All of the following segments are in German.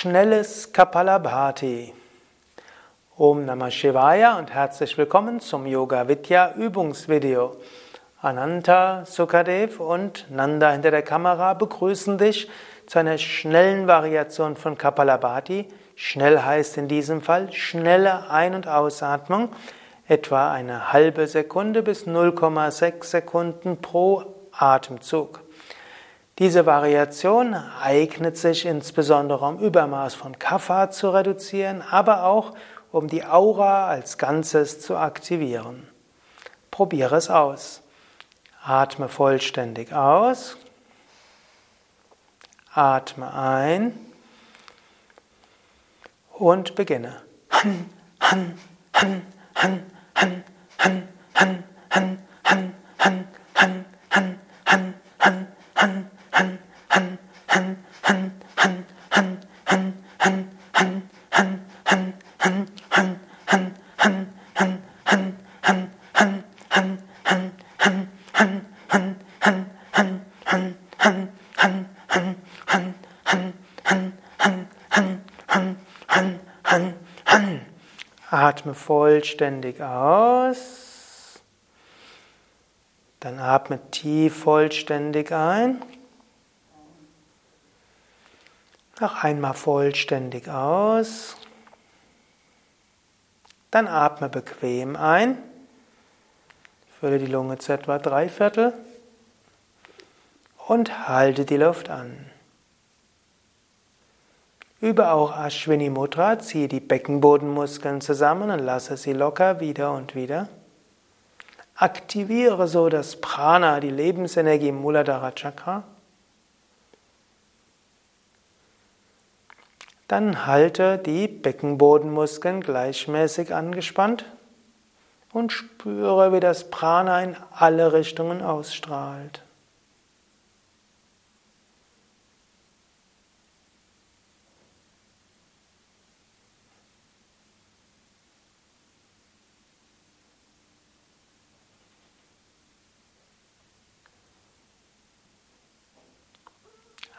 Schnelles Kapalabhati. Om Namah Shivaya und herzlich willkommen zum Yoga Vidya Übungsvideo. Ananta, Sukadev und Nanda hinter der Kamera begrüßen dich zu einer schnellen Variation von Kapalabhati. Schnell heißt in diesem Fall schnelle Ein- und Ausatmung, etwa eine halbe Sekunde bis 0,6 Sekunden pro Atemzug. Diese Variation eignet sich insbesondere um Übermaß von Kapha zu reduzieren, aber auch um die Aura als Ganzes zu aktivieren. Probiere es aus. Atme vollständig aus. Atme ein und beginne. Han, han, han, han, Atme vollständig aus. Dann atme tief vollständig ein. Noch einmal vollständig aus. Dann atme bequem ein. Fülle die Lunge zu etwa drei Viertel und halte die Luft an. Übe auch Ashwini Mudra, ziehe die Beckenbodenmuskeln zusammen und lasse sie locker wieder und wieder. Aktiviere so das Prana, die Lebensenergie im Muladhara Chakra. Dann halte die Beckenbodenmuskeln gleichmäßig angespannt und spüre, wie das Prana in alle Richtungen ausstrahlt.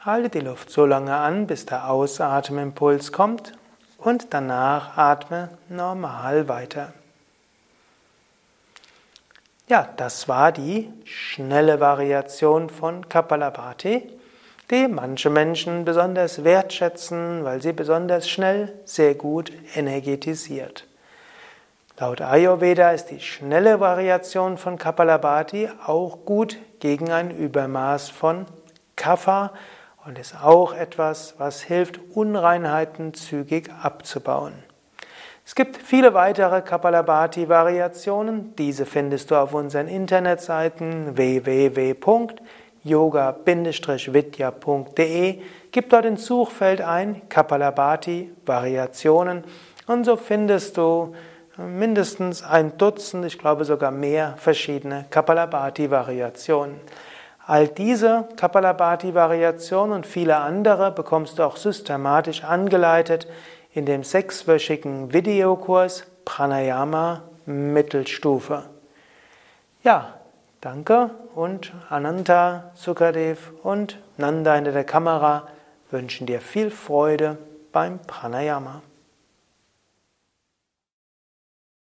Halte die Luft so lange an, bis der Ausatmimpuls kommt und danach atme normal weiter. Ja, das war die schnelle Variation von Kapalabhati, die manche Menschen besonders wertschätzen, weil sie besonders schnell sehr gut energetisiert. Laut Ayurveda ist die schnelle Variation von Kapalabhati auch gut gegen ein Übermaß von Kapha und ist auch etwas, was hilft, Unreinheiten zügig abzubauen. Es gibt viele weitere Kapalabhati-Variationen. Diese findest du auf unseren Internetseiten www.yoga-vidya.de. Gib dort ins Suchfeld ein Kapalabhati-Variationen und so findest du mindestens ein Dutzend, ich glaube sogar mehr verschiedene Kapalabhati-Variationen. All diese Kapalabhati-Variationen und viele andere bekommst du auch systematisch angeleitet in dem sechswöchigen Videokurs Pranayama Mittelstufe. Ja, danke und Ananta, Sukadev und Nanda hinter der Kamera wünschen dir viel Freude beim Pranayama.